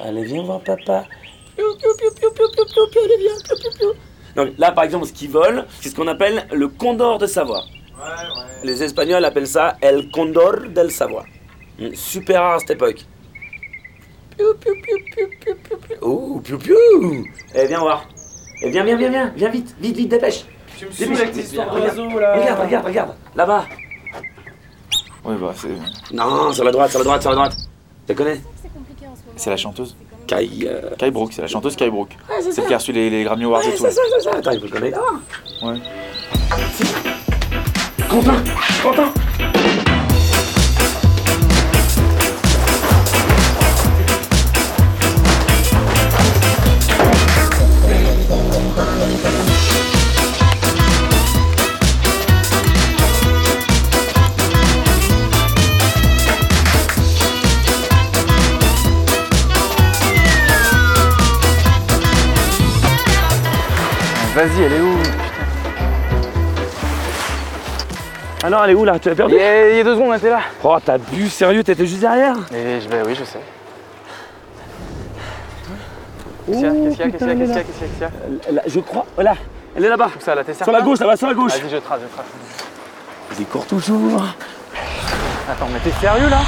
Allez, viens voir papa. Donc là, par exemple, ce qui vole, c'est ce qu'on appelle le condor de Savoie. Les Espagnols appellent ça El Condor del Savoie. Hmm, Super rare à cette époque. Oh, piou, piou. Eh, viens voir. Eh, viens, viens, viens, viens, viens vite, vite, vite, dépêche. Tu me saoules avec tes histoires d'oiseaux là. Regarde, regarde, regarde. Là-bas. Ouais, bah, c'est. Non, sur la droite, sur la droite, sur la droite. Tu la connais? C'est compliqué en ce moment. C'est la chanteuse. Kai. Euh... Kai Brooke, c'est la chanteuse Kai Brooke. c'est Celle qui a reçu les, les Grammy Awards Ouais, et tout. c'est ça, c'est ça. Attends, il faut le connaître. Ouais. Quentin Quentin Vas-y, elle est où Alors, elle est où là? Tu l'as il perdu y, a, il y a deux secondes, elle était là. Oh, t'as bu sérieux T'étais juste derrière. Et je, bah oui, je sais. Qu'est-ce qu'il y a Qu'est-ce qu'il y a Qu'est-ce qu'il y a Qu'est-ce qu'il y a Qu'est-ce qu'il y a là, Je crois. Oh là Elle est là-bas. Où ça, là, t'es Sur la gauche, là-bas, sur la gauche. Vas-y, je trace, je trace. Vas-y, cours toujours. Attends, mais t'es sérieux là?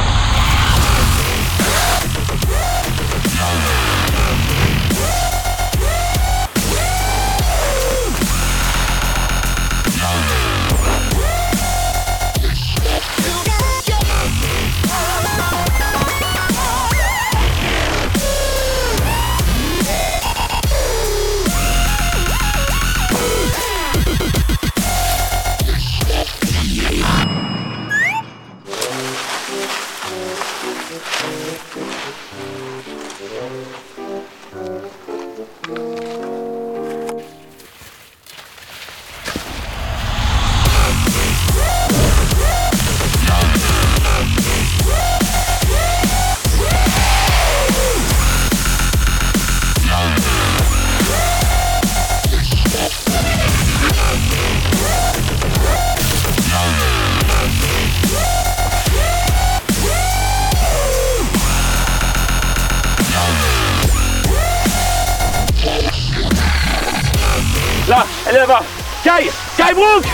Là Elle est là-bas. Kai Kai Brooke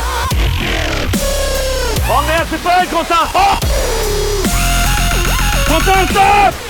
Oh merde, c'est pas elle, Quentin. Oh. Quentin, stop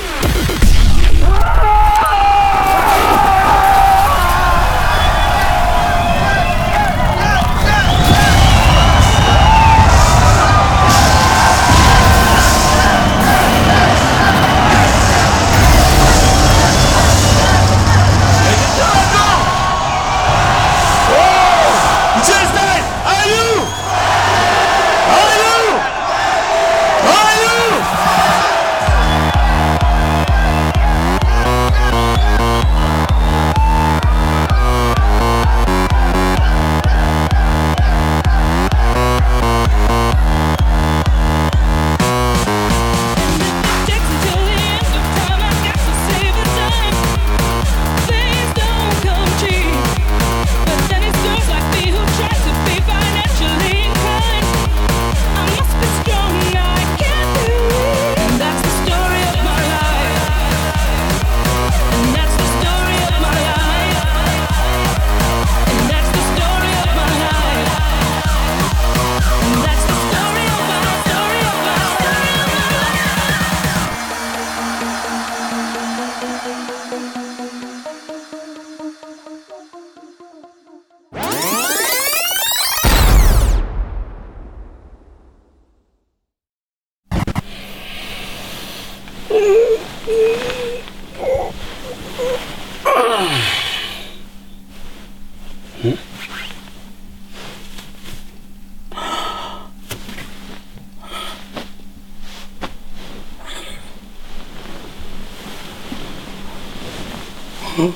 Qu'est-ce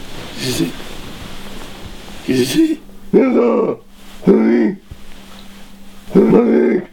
que c'est? Qu'est-ce que c'est? Viens là! Oui Avec